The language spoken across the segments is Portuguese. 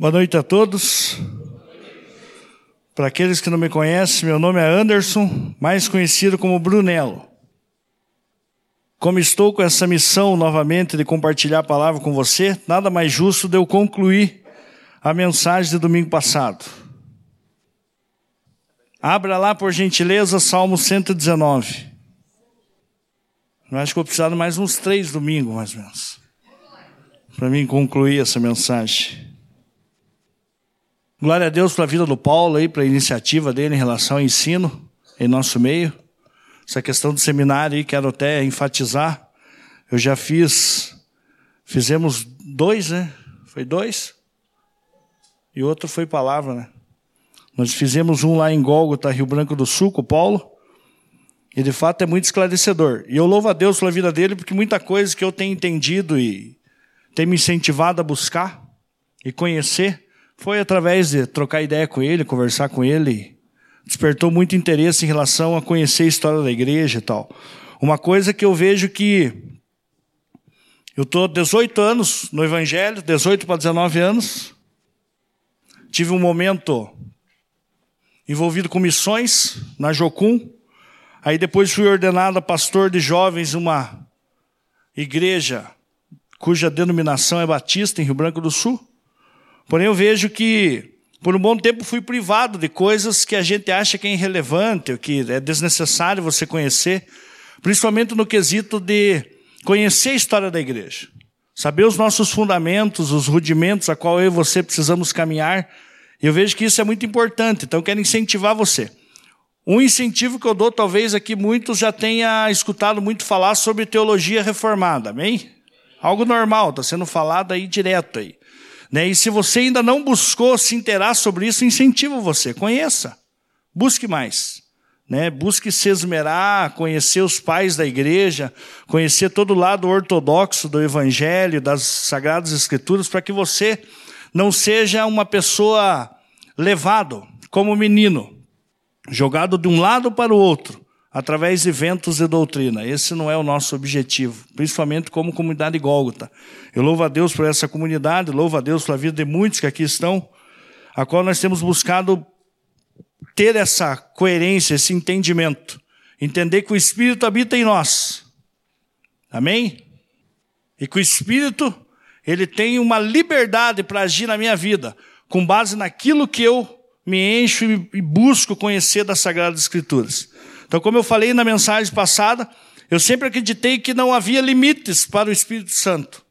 Boa noite a todos. Para aqueles que não me conhecem, meu nome é Anderson, mais conhecido como Brunello. Como estou com essa missão novamente de compartilhar a palavra com você, nada mais justo de eu concluir a mensagem de domingo passado. Abra lá, por gentileza, Salmo 119. Eu acho que vou precisar de mais uns três domingos, mais ou menos, para mim concluir essa mensagem. Glória a Deus pela vida do Paulo aí, para a iniciativa dele em relação ao ensino em nosso meio. Essa questão do seminário aí, quero até enfatizar. Eu já fiz, fizemos dois, né? Foi dois? E outro foi palavra, né? Nós fizemos um lá em Gólgota, Rio Branco do Sul, com o Paulo. E de fato é muito esclarecedor. E eu louvo a Deus pela vida dele, porque muita coisa que eu tenho entendido e tem me incentivado a buscar e conhecer, foi através de trocar ideia com ele, conversar com ele. Despertou muito interesse em relação a conhecer a história da igreja e tal. Uma coisa que eu vejo que eu estou 18 anos no Evangelho, 18 para 19 anos. Tive um momento envolvido com missões na Jocum. Aí depois fui ordenado pastor de jovens uma igreja cuja denominação é Batista, em Rio Branco do Sul. Porém, eu vejo que por um bom tempo fui privado de coisas que a gente acha que é irrelevante, que é desnecessário você conhecer, principalmente no quesito de conhecer a história da igreja. Saber os nossos fundamentos, os rudimentos a qual eu e você precisamos caminhar eu vejo que isso é muito importante, então quero incentivar você. Um incentivo que eu dou, talvez aqui muitos já tenham escutado muito falar sobre teologia reformada, amém? Algo normal, está sendo falado aí direto aí. Né? E se você ainda não buscou se interar sobre isso, incentivo você, conheça, busque mais. Né? Busque se esmerar, conhecer os pais da igreja, conhecer todo o lado ortodoxo do evangelho, das sagradas escrituras, para que você não seja uma pessoa levado como menino, jogado de um lado para o outro, através de ventos de doutrina. Esse não é o nosso objetivo, principalmente como comunidade Gólgota. Eu louvo a Deus por essa comunidade, louvo a Deus pela vida de muitos que aqui estão, a qual nós temos buscado ter essa coerência, esse entendimento, entender que o Espírito habita em nós. Amém? E que o Espírito ele tem uma liberdade para agir na minha vida, com base naquilo que eu me encho e busco conhecer das Sagradas Escrituras. Então, como eu falei na mensagem passada, eu sempre acreditei que não havia limites para o Espírito Santo.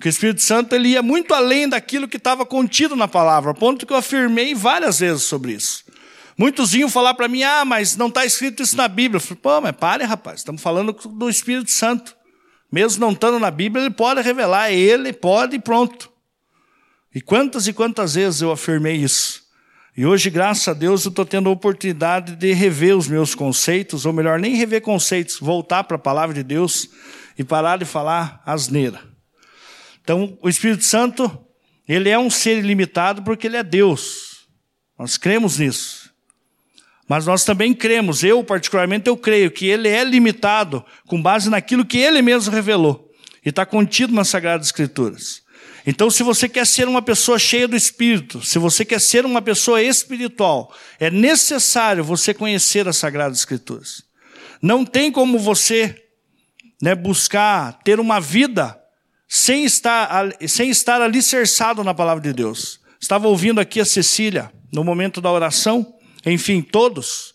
Que o Espírito Santo ele ia muito além daquilo que estava contido na palavra, ponto que eu afirmei várias vezes sobre isso. Muitos iam falar para mim, ah, mas não está escrito isso na Bíblia. Eu falei, pô, mas pare, rapaz, estamos falando do Espírito Santo. Mesmo não estando na Bíblia, ele pode revelar, ele pode e pronto. E quantas e quantas vezes eu afirmei isso. E hoje, graças a Deus, eu estou tendo a oportunidade de rever os meus conceitos, ou melhor, nem rever conceitos, voltar para a palavra de Deus e parar de falar asneira. Então, o Espírito Santo, ele é um ser ilimitado porque ele é Deus. Nós cremos nisso. Mas nós também cremos, eu particularmente eu creio que ele é limitado com base naquilo que ele mesmo revelou e está contido nas Sagradas Escrituras. Então, se você quer ser uma pessoa cheia do Espírito, se você quer ser uma pessoa espiritual, é necessário você conhecer as Sagradas Escrituras. Não tem como você né, buscar ter uma vida sem estar, sem estar alicerçado na palavra de Deus. Estava ouvindo aqui a Cecília no momento da oração enfim, todos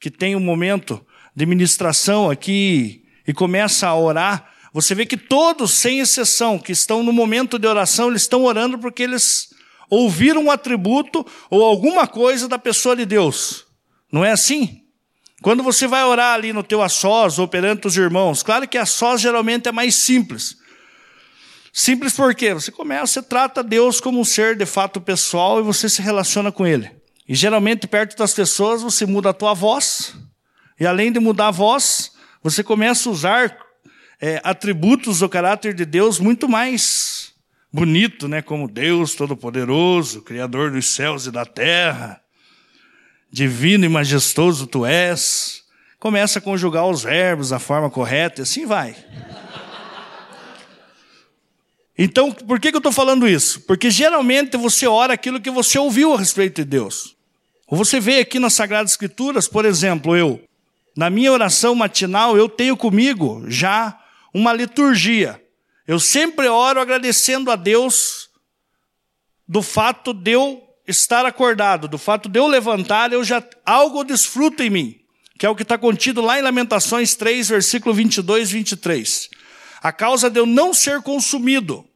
que têm um momento de ministração aqui e começa a orar, você vê que todos, sem exceção, que estão no momento de oração, eles estão orando porque eles ouviram um atributo ou alguma coisa da pessoa de Deus. Não é assim? Quando você vai orar ali no teu a sós ou perante os irmãos, claro que a sós geralmente é mais simples. Simples porque você começa, você trata Deus como um ser de fato pessoal e você se relaciona com Ele. E geralmente, perto das pessoas, você muda a tua voz. E além de mudar a voz, você começa a usar é, atributos do caráter de Deus muito mais bonito, né? Como Deus Todo-Poderoso, Criador dos céus e da terra, divino e majestoso tu és. Começa a conjugar os verbos da forma correta e assim vai. Então, por que, que eu estou falando isso? Porque geralmente você ora aquilo que você ouviu a respeito de Deus. Ou você vê aqui nas Sagradas Escrituras, por exemplo, eu, na minha oração matinal, eu tenho comigo já uma liturgia. Eu sempre oro agradecendo a Deus do fato de eu estar acordado, do fato de eu levantar, eu já algo desfruto em mim, que é o que está contido lá em Lamentações 3, versículo 22 e 23. A causa de eu não ser consumido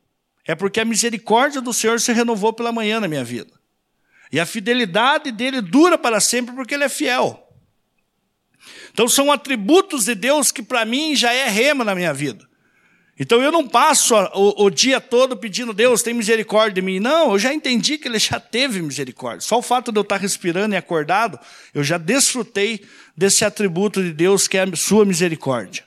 é porque a misericórdia do Senhor se renovou pela manhã na minha vida. E a fidelidade dele dura para sempre porque ele é fiel. Então são atributos de Deus que para mim já é rema na minha vida. Então eu não passo o, o, dia todo pedindo, Deus, tem misericórdia de mim. Não, eu já entendi que Ele já teve misericórdia. Só o fato de eu estar respirando e acordado, eu já desfrutei desse atributo de Deus que é a sua misericórdia.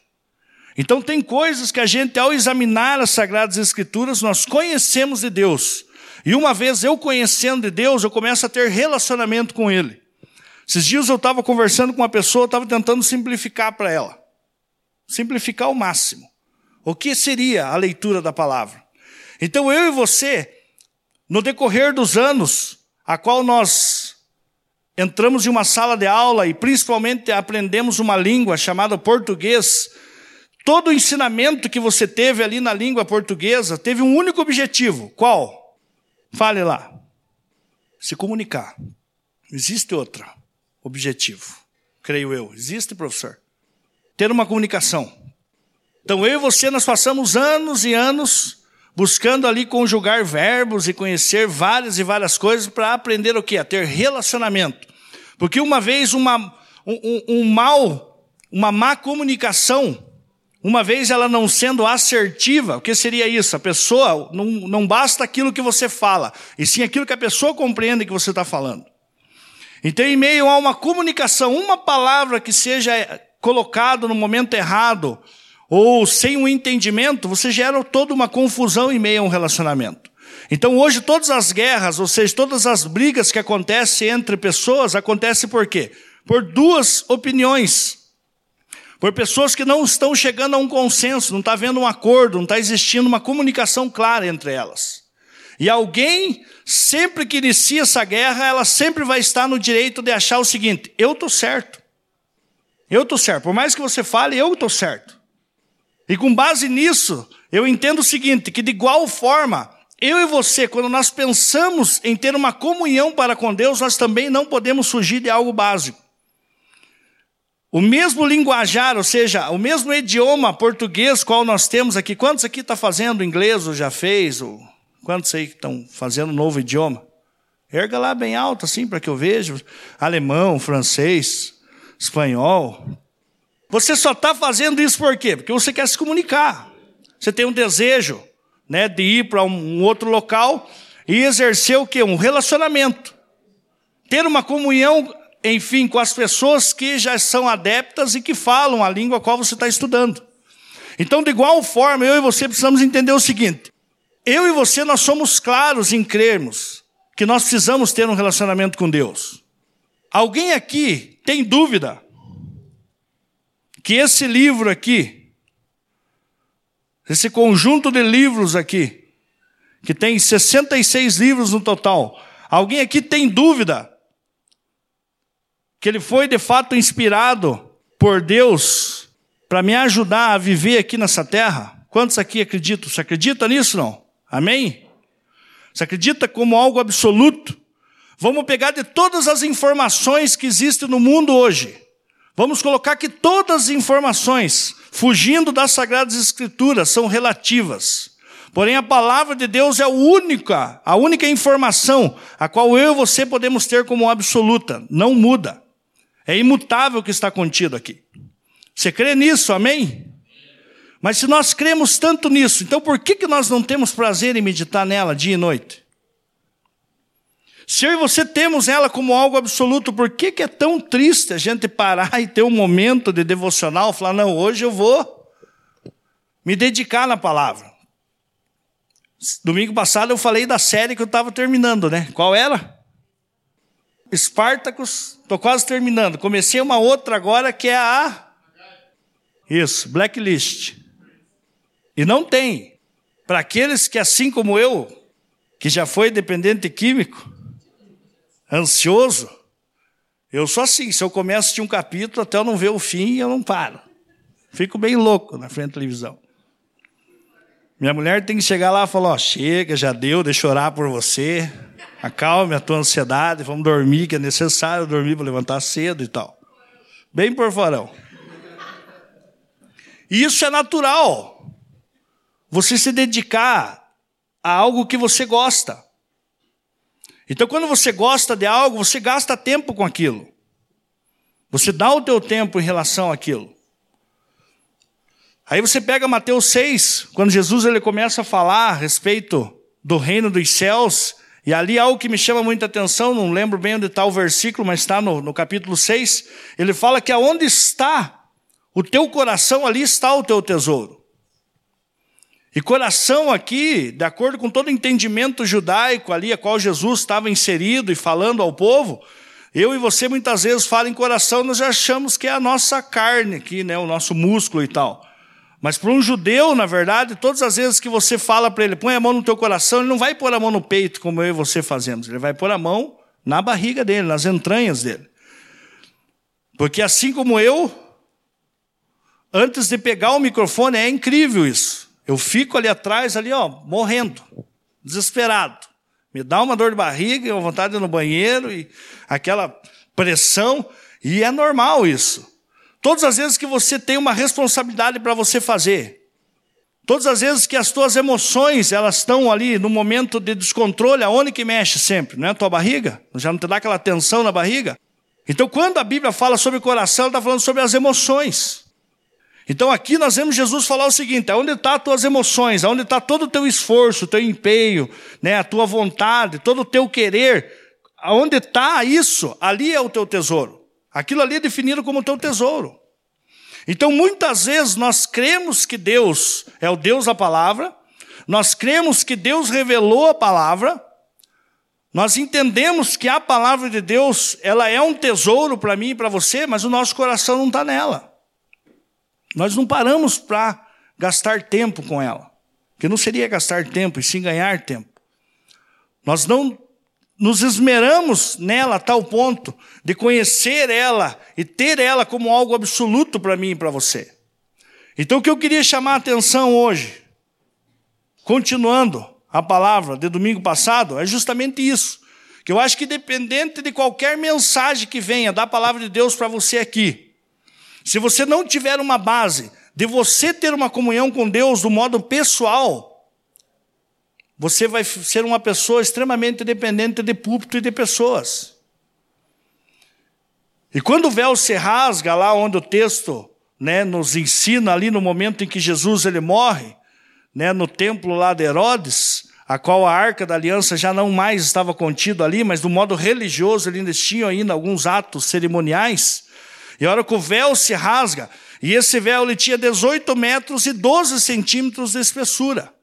Então tem coisas que a gente, ao examinar as Sagradas Escrituras, nós conhecemos de Deus. E uma vez eu conhecendo de Deus, eu começo a ter relacionamento com Ele. Esses dias eu estava conversando com uma pessoa, estava tentando simplificar para ela. Simplificar ao máximo. O que seria a leitura da palavra? Então eu e você, no decorrer dos anos, a qual nós entramos em uma sala de aula e principalmente aprendemos uma língua chamada português, todo o ensinamento que você teve ali na língua portuguesa teve um único objetivo. Qual? Fale lá. Se comunicar. Existe outro objetivo, creio eu. Existe, professor? Ter uma comunicação. Então eu e você nós passamos anos e anos buscando ali conjugar verbos e conhecer várias e várias coisas para aprender o que? A ter relacionamento. Porque uma vez uma, um, um mal, uma má comunicação, uma vez ela não sendo assertiva, o que seria isso? A pessoa, não, não basta aquilo que você fala, e sim aquilo que a pessoa compreende que você está falando. Então, em meio a uma comunicação, uma palavra que seja colocada no momento errado, ou sem um entendimento, você gera toda uma confusão em meio a um relacionamento. Então hoje todas as guerras, ou seja, todas as brigas que acontecem entre pessoas, acontecem por quê? Por duas opiniões. Por pessoas que não estão chegando a um consenso, não está havendo um acordo, não está existindo uma comunicação clara entre elas. E alguém, sempre que inicia essa guerra, ela sempre vai estar no direito de achar o seguinte: eu estou certo. Eu estou certo. Por mais que você fale, eu estou certo. E com base nisso, eu entendo o seguinte: que de igual forma, eu e você, quando nós pensamos em ter uma comunhão para com Deus, nós também não podemos fugir de algo básico. O mesmo linguajar, ou seja, o mesmo idioma português qual nós temos aqui. Quantos aqui está fazendo inglês ou já fez? Ou quantos aí estão fazendo novo idioma? Erga lá bem alto, assim, para que eu veja. Alemão, francês, espanhol. Você só está fazendo isso por quê? Porque você quer se comunicar. Você tem um desejo né, de ir para um outro local e exercer o quê? Um relacionamento. Ter uma comunhão, enfim, com as pessoas que já são adeptas e que falam a língua a qual você está estudando. Então, de igual forma, eu e você precisamos entender o seguinte: eu e você, nós somos claros em crermos que nós precisamos ter um relacionamento com Deus. Alguém aqui tem dúvida que esse livro aqui, esse conjunto de livros aqui, que tem 66 livros no total, alguém aqui tem dúvida que ele foi de fato inspirado por Deus para me ajudar a viver aqui nessa terra? Quantos aqui acreditam? Você acredita nisso não? Amém? Você acredita como algo absoluto? Vamos pegar de todas as informações que existem no mundo hoje Vamos colocar que todas as informações, fugindo das Sagradas Escrituras, são relativas. Porém, a palavra de Deus é a única, a única informação a qual eu e você podemos ter como absoluta. Não muda. É imutável o que está contido aqui. Você crê nisso, amém? Mas se nós cremos tanto nisso, então por que, que nós não temos prazer em meditar nela dia e noite? Se eu e você temos ela como algo absoluto, por que, que é tão triste a gente parar e ter um momento de devocional, falar, não, hoje eu vou me dedicar na palavra. Domingo passado eu falei da série que eu estava terminando, né? Qual era? Espartacus, estou quase terminando. Comecei uma outra agora que é a. Isso, Blacklist. E não tem. para aqueles que, assim como eu, que já foi dependente químico, ansioso, eu sou assim, se eu começo de um capítulo até eu não ver o fim, eu não paro. Fico bem louco na frente da televisão. Minha mulher tem que chegar lá e falar: ó, chega, já deu, deixa eu orar por você, acalme a tua ansiedade, vamos dormir, que é necessário dormir para levantar cedo e tal. Bem por farão. E isso é natural. Você se dedicar a algo que você gosta. Então, quando você gosta de algo, você gasta tempo com aquilo. Você dá o teu tempo em relação àquilo. Aí você pega Mateus 6, quando Jesus ele começa a falar a respeito do reino dos céus, e ali algo que me chama muita atenção, não lembro bem onde está o versículo, mas está no, no capítulo 6, ele fala que aonde está o teu coração, ali está o teu tesouro. E coração aqui, de acordo com todo o entendimento judaico ali, a qual Jesus estava inserido e falando ao povo, eu e você muitas vezes falam em coração, nós já achamos que é a nossa carne aqui, né, o nosso músculo e tal. Mas para um judeu, na verdade, todas as vezes que você fala para ele, põe a mão no teu coração, ele não vai pôr a mão no peito, como eu e você fazemos. Ele vai pôr a mão na barriga dele, nas entranhas dele. Porque assim como eu, antes de pegar o microfone, é incrível isso. Eu fico ali atrás, ali, ó, morrendo, desesperado. Me dá uma dor de barriga, uma vontade de ir no banheiro, e aquela pressão, e é normal isso. Todas as vezes que você tem uma responsabilidade para você fazer, todas as vezes que as tuas emoções elas estão ali no momento de descontrole, aonde que mexe sempre? Não é a tua barriga? Já não te dá aquela tensão na barriga? Então, quando a Bíblia fala sobre o coração, ela está falando sobre as emoções. Então, aqui nós vemos Jesus falar o seguinte: onde estão as tuas emoções, onde está todo o teu esforço, o teu empenho, né, a tua vontade, todo o teu querer, aonde está isso, ali é o teu tesouro. Aquilo ali é definido como teu tesouro. Então, muitas vezes nós cremos que Deus é o Deus da palavra, nós cremos que Deus revelou a palavra, nós entendemos que a palavra de Deus, ela é um tesouro para mim e para você, mas o nosso coração não está nela. Nós não paramos para gastar tempo com ela, que não seria gastar tempo, e sim ganhar tempo. Nós não nos esmeramos nela a tal ponto de conhecer ela e ter ela como algo absoluto para mim e para você. Então, o que eu queria chamar a atenção hoje, continuando a palavra de domingo passado, é justamente isso. Que eu acho que, dependente de qualquer mensagem que venha da palavra de Deus para você aqui, se você não tiver uma base de você ter uma comunhão com Deus do modo pessoal, você vai ser uma pessoa extremamente dependente de púlpito e de pessoas. E quando o véu se rasga, lá onde o texto né, nos ensina, ali no momento em que Jesus ele morre, né, no templo lá de Herodes, a qual a arca da aliança já não mais estava contida ali, mas do modo religioso eles tinham ainda alguns atos cerimoniais. E a hora que o véu se rasga, e esse véu ele tinha 18 metros e 12 centímetros de espessura.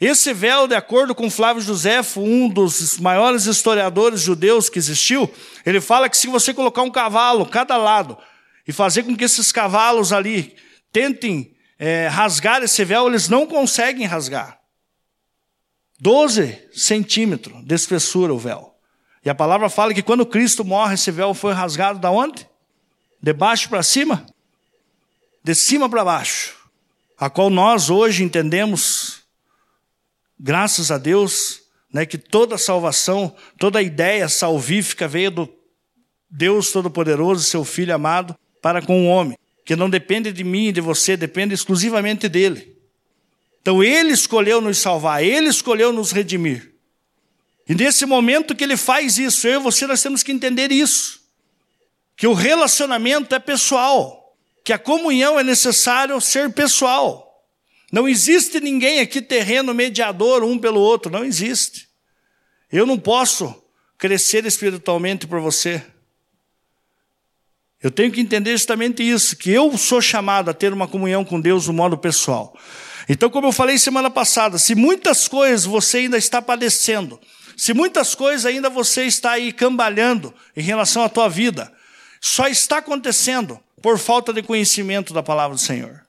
Esse véu, de acordo com Flávio Josefo, um dos maiores historiadores judeus que existiu, ele fala que se você colocar um cavalo cada lado e fazer com que esses cavalos ali tentem é, rasgar esse véu, eles não conseguem rasgar. 12 centímetros de espessura o véu. E a palavra fala que quando Cristo morre, esse véu foi rasgado da onde? De baixo para cima? De cima para baixo. A qual nós hoje entendemos Graças a Deus, né, que toda salvação, toda ideia salvífica veio do Deus Todo-Poderoso, seu Filho amado, para com o homem, que não depende de mim e de você, depende exclusivamente dele. Então ele escolheu nos salvar, ele escolheu nos redimir. E nesse momento que ele faz isso, eu e você nós temos que entender isso. Que o relacionamento é pessoal, que a comunhão é necessário ser pessoal. Não existe ninguém aqui terreno mediador um pelo outro, não existe. Eu não posso crescer espiritualmente por você. Eu tenho que entender justamente isso, que eu sou chamado a ter uma comunhão com Deus no modo pessoal. Então, como eu falei semana passada, se muitas coisas você ainda está padecendo, se muitas coisas ainda você está aí cambalhando em relação à tua vida, só está acontecendo por falta de conhecimento da palavra do Senhor.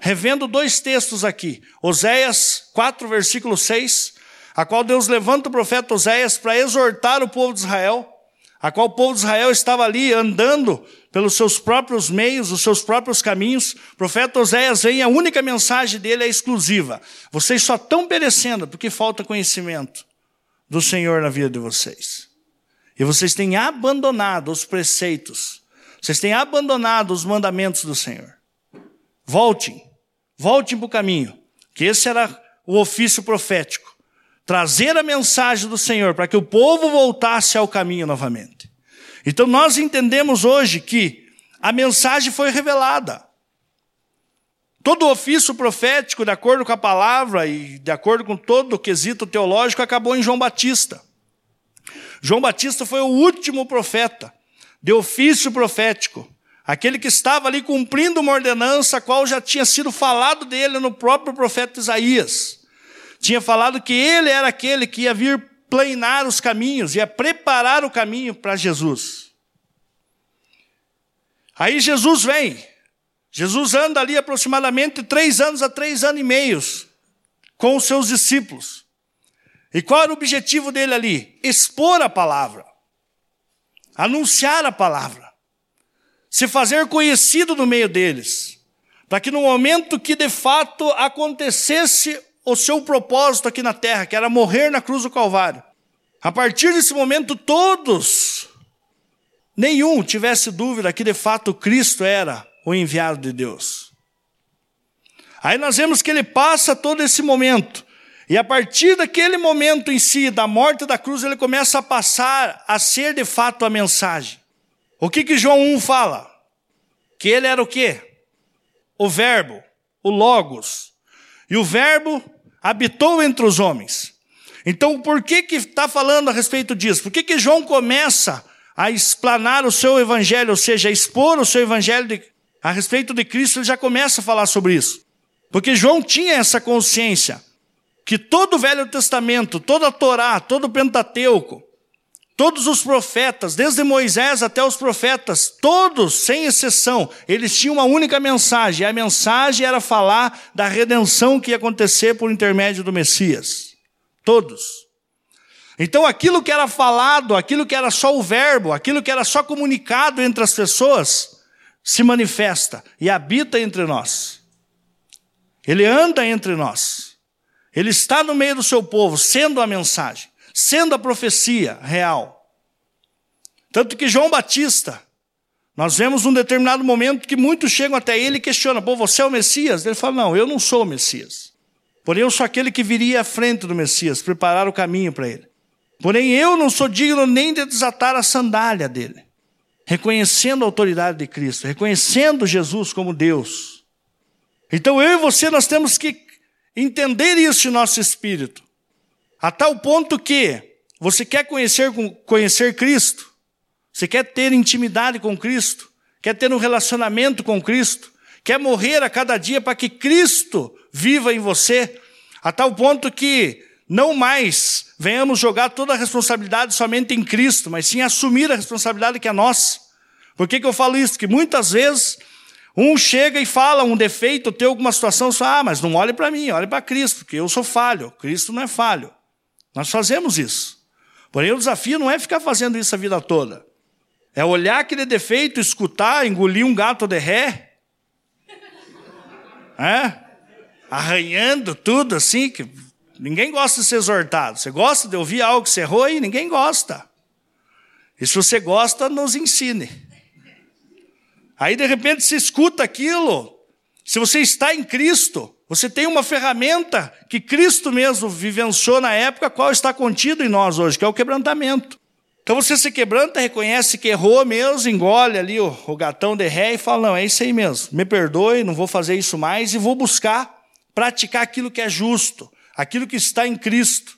revendo dois textos aqui. Oséias 4, versículo 6, a qual Deus levanta o profeta Oséias para exortar o povo de Israel, a qual o povo de Israel estava ali andando pelos seus próprios meios, os seus próprios caminhos. O profeta Oséias vem, a única mensagem dele é exclusiva. Vocês só estão perecendo porque falta conhecimento do Senhor na vida de vocês. E vocês têm abandonado os preceitos, vocês têm abandonado os mandamentos do Senhor. Voltem, voltem para o caminho, que esse era o ofício profético trazer a mensagem do Senhor para que o povo voltasse ao caminho novamente. Então nós entendemos hoje que a mensagem foi revelada. Todo o ofício profético, de acordo com a palavra e de acordo com todo o quesito teológico, acabou em João Batista. João Batista foi o último profeta de ofício profético, aquele que estava ali cumprindo uma ordenança, a qual já tinha sido falado dele no próprio profeta Isaías. Tinha falado que ele era aquele que ia vir planear os caminhos, ia preparar o caminho para Jesus. Aí Jesus vem. Jesus anda ali aproximadamente três anos a três anos e meios com os seus discípulos. E qual era o objetivo dele ali? Expor a palavra, anunciar a palavra, se fazer conhecido no meio deles, para que no momento que de fato acontecesse o seu propósito aqui na terra, que era morrer na cruz do Calvário. A partir desse momento, todos, nenhum tivesse dúvida que de fato Cristo era o enviado de Deus. Aí nós vemos que ele passa todo esse momento, e a partir daquele momento em si, da morte da cruz, ele começa a passar a ser de fato a mensagem. O que que João 1 fala? Que ele era o quê? O verbo, o logos. E o verbo habitou entre os homens. Então, por que que está falando a respeito disso? Por que que João começa a explanar o seu evangelho, ou seja, a expor o seu evangelho de, a respeito de Cristo? Ele já começa a falar sobre isso. Porque João tinha essa consciência que todo o Velho Testamento, toda a Torá, todo o Pentateuco, Todos os profetas, desde Moisés até os profetas, todos, sem exceção, eles tinham uma única mensagem. E a mensagem era falar da redenção que ia acontecer por intermédio do Messias. Todos. Então aquilo que era falado, aquilo que era só o verbo, aquilo que era só comunicado entre as pessoas, se manifesta e habita entre nós. Ele anda entre nós. Ele está no meio do seu povo, sendo a mensagem sendo a profecia real. Tanto que João Batista, nós vemos um determinado momento que muitos chegam até ele e questionam: Pô, você é o Messias? Ele fala: Não, eu não sou o Messias. Porém, eu sou aquele que viria à frente do Messias, preparar o caminho para ele. Porém, eu não sou digno nem de desatar a sandália dele. Reconhecendo a autoridade de Cristo, reconhecendo Jesus como Deus. Então, eu e você, nós temos que entender isso em nosso espírito. A tal ponto que você quer conhecer, conhecer Cristo, você quer ter intimidade com Cristo, quer ter um relacionamento com Cristo, quer morrer a cada dia para que Cristo viva em você, a tal ponto que não mais venhamos jogar toda a responsabilidade somente em Cristo, mas sim assumir a responsabilidade que é nossa. Por que, que eu falo isso? Porque muitas vezes um chega e fala um defeito, tem alguma situação, só, ah, mas não olhe para mim, olhe para Cristo, porque eu sou falho, Cristo não é falho. Nós fazemos isso. Porém, o desafio não é ficar fazendo isso a vida toda. É olhar aquele defeito, escutar, engolir um gato de ré. É? Arranhando tudo assim, que ninguém gosta de ser exortado. Você gosta de ouvir algo que você errou e ninguém gosta. E se você gosta, nos ensine. Aí, de repente, se escuta aquilo. Se você está em Cristo, você tem uma ferramenta que Cristo mesmo vivenciou na época, qual está contido em nós hoje, que é o quebrantamento. Então você se quebranta, reconhece que errou mesmo, engole ali o, o gatão de ré e fala: não, é isso aí mesmo, me perdoe, não vou fazer isso mais e vou buscar praticar aquilo que é justo, aquilo que está em Cristo.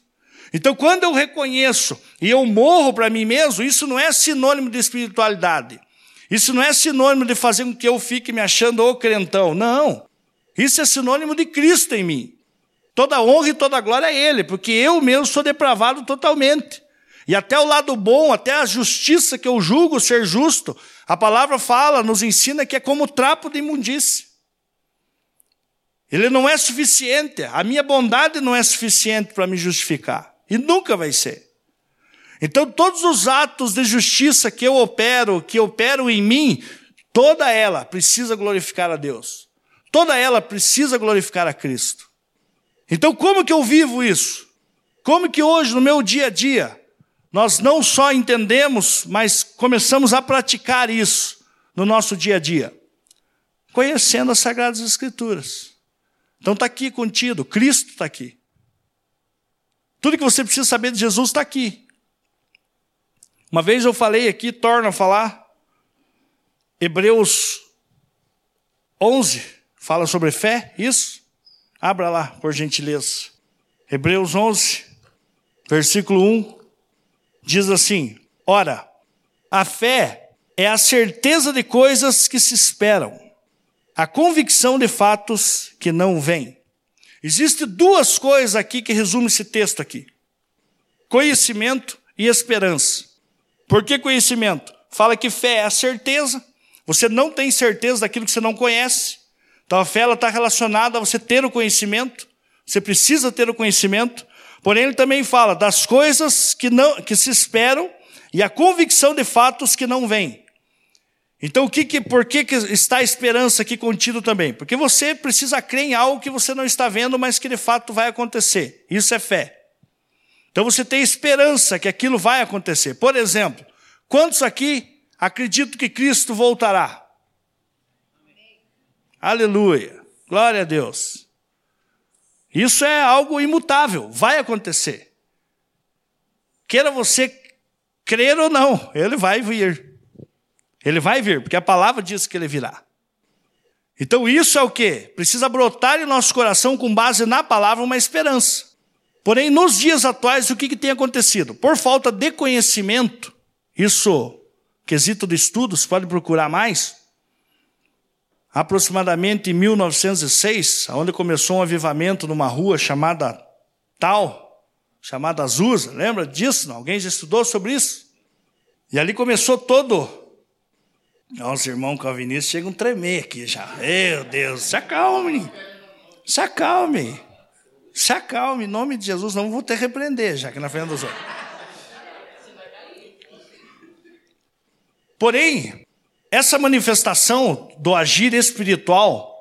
Então, quando eu reconheço e eu morro para mim mesmo, isso não é sinônimo de espiritualidade. Isso não é sinônimo de fazer com que eu fique me achando o crentão. Não. Isso é sinônimo de Cristo em mim. Toda honra e toda glória é Ele, porque eu mesmo sou depravado totalmente. E até o lado bom, até a justiça que eu julgo ser justo, a palavra fala, nos ensina que é como trapo de imundície. Ele não é suficiente. A minha bondade não é suficiente para me justificar. E nunca vai ser. Então, todos os atos de justiça que eu opero, que operam em mim, toda ela precisa glorificar a Deus. Toda ela precisa glorificar a Cristo. Então, como que eu vivo isso? Como que hoje, no meu dia a dia, nós não só entendemos, mas começamos a praticar isso no nosso dia a dia? Conhecendo as Sagradas Escrituras. Então está aqui contido, Cristo está aqui. Tudo que você precisa saber de Jesus está aqui. Uma vez eu falei aqui, torno a falar, Hebreus 11, fala sobre fé, isso? Abra lá, por gentileza. Hebreus 11, versículo 1, diz assim: Ora, a fé é a certeza de coisas que se esperam, a convicção de fatos que não vêm. Existem duas coisas aqui que resumem esse texto aqui: conhecimento e esperança. Por que conhecimento? Fala que fé é a certeza. Você não tem certeza daquilo que você não conhece. Então a fé está relacionada a você ter o conhecimento. Você precisa ter o conhecimento. Porém, ele também fala das coisas que, não, que se esperam e a convicção de fatos que não vêm. Então, o que, que, por que, que está a esperança aqui contido também? Porque você precisa crer em algo que você não está vendo, mas que de fato vai acontecer. Isso é fé. Então você tem esperança que aquilo vai acontecer. Por exemplo, quantos aqui acreditam que Cristo voltará? Aleluia. Glória a Deus. Isso é algo imutável, vai acontecer. Queira você crer ou não, ele vai vir. Ele vai vir, porque a palavra diz que ele virá. Então isso é o que? Precisa brotar em nosso coração com base na palavra uma esperança. Porém, nos dias atuais, o que, que tem acontecido? Por falta de conhecimento, isso, quesito de estudos, pode procurar mais. Aproximadamente em 1906, onde começou um avivamento numa rua chamada Tal, chamada Azusa, lembra disso? Não? Alguém já estudou sobre isso? E ali começou todo. Os irmãos calvinistas chegam a tremer aqui já. Meu Deus, se acalme. Se acalme. Se acalme, em nome de Jesus, não vou ter que repreender já aqui na frente dos outros. Porém, essa manifestação do agir espiritual,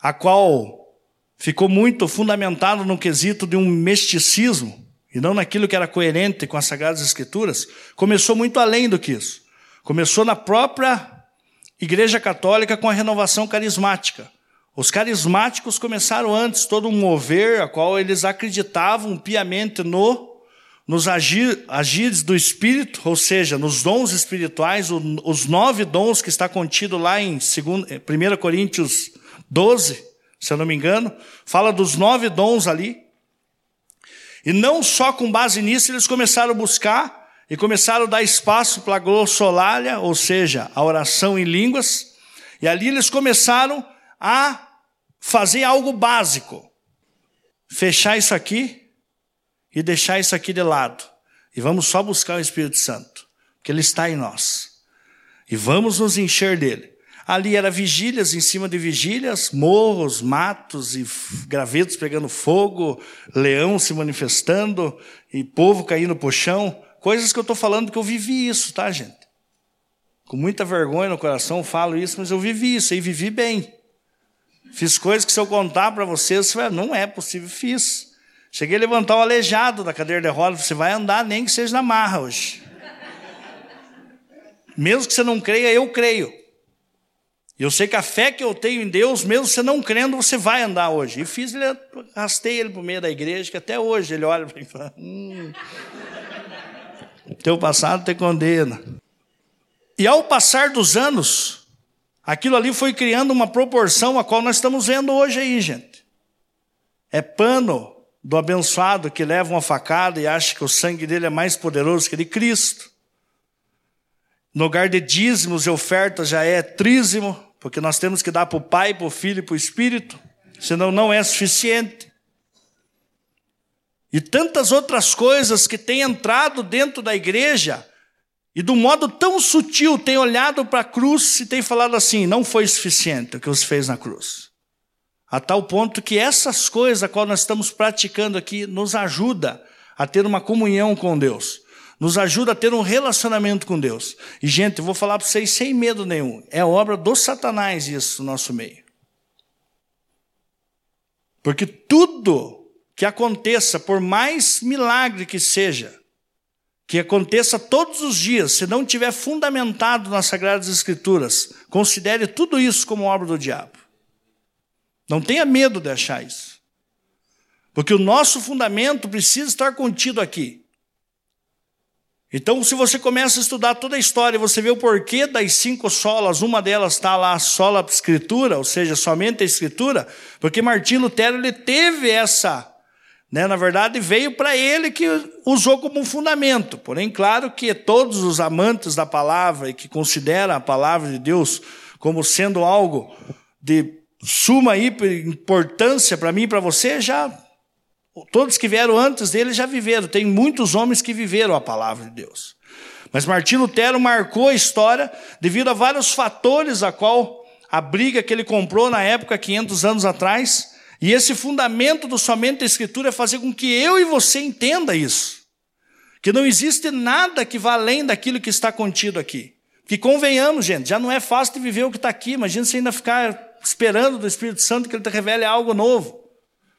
a qual ficou muito fundamentado no quesito de um misticismo, e não naquilo que era coerente com as Sagradas Escrituras, começou muito além do que isso. Começou na própria Igreja Católica com a renovação carismática. Os carismáticos começaram antes todo um mover a qual eles acreditavam piamente no nos agir, agires do Espírito, ou seja, nos dons espirituais, os nove dons que está contido lá em 1 Coríntios 12, se eu não me engano, fala dos nove dons ali. E não só com base nisso, eles começaram a buscar e começaram a dar espaço para a glossolalia, ou seja, a oração em línguas, e ali eles começaram a fazer algo básico. Fechar isso aqui e deixar isso aqui de lado. E vamos só buscar o Espírito Santo, porque ele está em nós. E vamos nos encher dele. Ali era vigílias em cima de vigílias, morros, matos e gravetos pegando fogo, leão se manifestando e povo caindo pro chão. Coisas que eu estou falando que eu vivi isso, tá, gente? Com muita vergonha no coração falo isso, mas eu vivi isso e vivi bem. Fiz coisas que se eu contar para vocês, não é possível, fiz. Cheguei a levantar o aleijado da cadeira de rodas, você vai andar nem que seja na marra hoje. Mesmo que você não creia, eu creio. Eu sei que a fé que eu tenho em Deus, mesmo você não crendo, você vai andar hoje. E fiz, ele, arrastei ele para o meio da igreja, que até hoje ele olha para mim e fala: hum, Teu passado te condena. E ao passar dos anos, Aquilo ali foi criando uma proporção a qual nós estamos vendo hoje aí, gente. É pano do abençoado que leva uma facada e acha que o sangue dele é mais poderoso que de Cristo. No lugar de dízimos e ofertas já é trízimo, porque nós temos que dar para o Pai, para o Filho e para o Espírito, senão não é suficiente. E tantas outras coisas que têm entrado dentro da igreja e um modo tão sutil tem olhado para a cruz e tem falado assim: não foi suficiente o que você fez na cruz. A tal ponto que essas coisas a qual nós estamos praticando aqui nos ajuda a ter uma comunhão com Deus. Nos ajuda a ter um relacionamento com Deus. E, gente, eu vou falar para vocês sem medo nenhum. É obra do Satanás isso no nosso meio. Porque tudo que aconteça, por mais milagre que seja, que aconteça todos os dias, se não tiver fundamentado nas Sagradas Escrituras, considere tudo isso como obra do diabo. Não tenha medo de achar isso. Porque o nosso fundamento precisa estar contido aqui. Então, se você começa a estudar toda a história, você vê o porquê das cinco solas, uma delas está lá, sola escritura, ou seja, somente a escritura, porque Martinho Lutero ele teve essa né? Na verdade, veio para ele que usou como um fundamento. Porém, claro que todos os amantes da palavra e que consideram a palavra de Deus como sendo algo de suma importância para mim e para você, já todos que vieram antes dele já viveram. Tem muitos homens que viveram a palavra de Deus. Mas Martinho Lutero marcou a história devido a vários fatores a qual a briga que ele comprou na época, 500 anos atrás, e esse fundamento do somente a Escritura é fazer com que eu e você entenda isso. Que não existe nada que vá além daquilo que está contido aqui. Que convenhamos, gente, já não é fácil de viver o que está aqui. Imagina você ainda ficar esperando do Espírito Santo que ele te revele algo novo.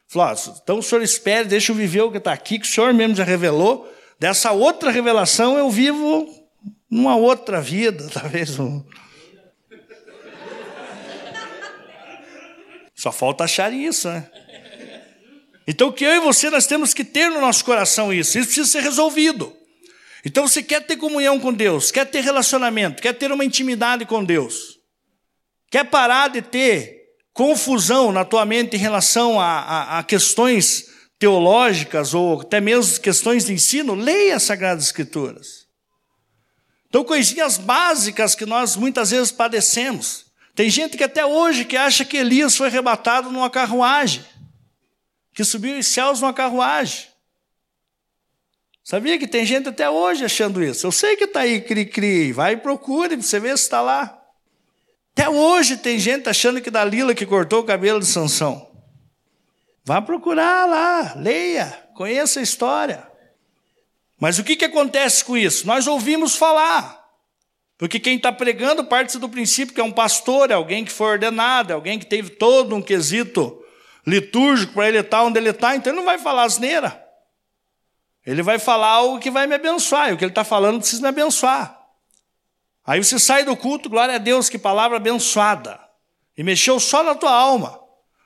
Falou, então o senhor espere, deixa eu viver o que está aqui, que o senhor mesmo já revelou. Dessa outra revelação eu vivo numa outra vida, talvez um, Só falta achar isso, né? Então, que eu e você nós temos que ter no nosso coração isso. Isso precisa ser resolvido. Então, você quer ter comunhão com Deus, quer ter relacionamento, quer ter uma intimidade com Deus, quer parar de ter confusão na tua mente em relação a, a, a questões teológicas ou até mesmo questões de ensino, leia as Sagradas Escrituras. Então, coisinhas básicas que nós muitas vezes padecemos. Tem gente que até hoje que acha que Elias foi arrebatado numa carruagem, que subiu os céus numa carruagem. Sabia que tem gente até hoje achando isso? Eu sei que está aí, cri-cri. Vai e procure, você vê se está lá. Até hoje tem gente achando que Dalila que cortou o cabelo de Sansão. Vá procurar lá, leia, conheça a história. Mas o que, que acontece com isso? Nós ouvimos falar. Porque quem está pregando parte do princípio que é um pastor, é alguém que foi ordenado, é alguém que teve todo um quesito litúrgico para ele estar onde ele está, então ele não vai falar asneira. Ele vai falar algo que vai me abençoar, e o que ele está falando precisa me abençoar. Aí você sai do culto, glória a Deus, que palavra abençoada. E mexeu só na tua alma,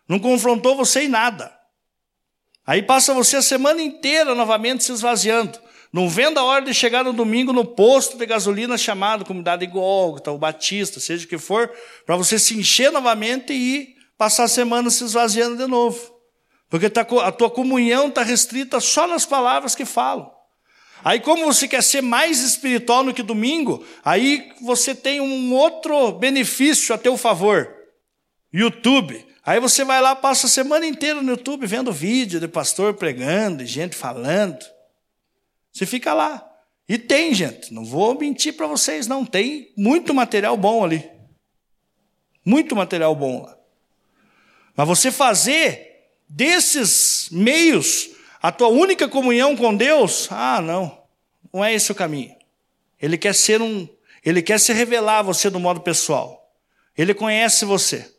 não confrontou você em nada. Aí passa você a semana inteira novamente se esvaziando. Não vendo a hora de chegar no domingo no posto de gasolina chamado Comunidade Gólgota, o Batista, seja o que for, para você se encher novamente e passar a semana se esvaziando de novo. Porque tá a tua comunhão está restrita só nas palavras que falam. Aí, como você quer ser mais espiritual no que domingo, aí você tem um outro benefício a teu favor: YouTube. Aí você vai lá, passa a semana inteira no YouTube vendo vídeo de pastor pregando, de gente falando. Você fica lá. E tem, gente, não vou mentir para vocês, não. Tem muito material bom ali. Muito material bom lá. Mas você fazer desses meios a tua única comunhão com Deus, ah, não. Não é esse o caminho. Ele quer ser um, ele quer se revelar a você do modo pessoal. Ele conhece você.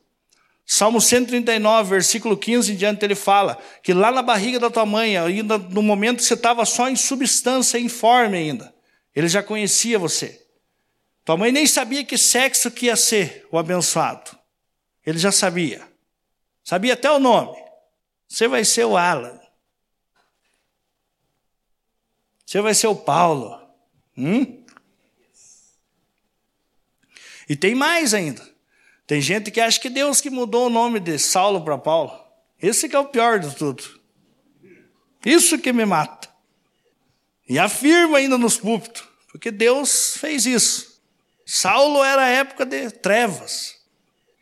Salmo 139, versículo 15 em diante, ele fala que lá na barriga da tua mãe, ainda no momento que você estava só em substância, informe ainda, ele já conhecia você. Tua mãe nem sabia que sexo que ia ser o abençoado. Ele já sabia. Sabia até o nome. Você vai ser o Alan. Você vai ser o Paulo. Hum? E tem mais ainda. Tem gente que acha que Deus que mudou o nome de Saulo para Paulo. Esse que é o pior de tudo. Isso que me mata. E afirma ainda nos púlpitos, porque Deus fez isso. Saulo era a época de trevas.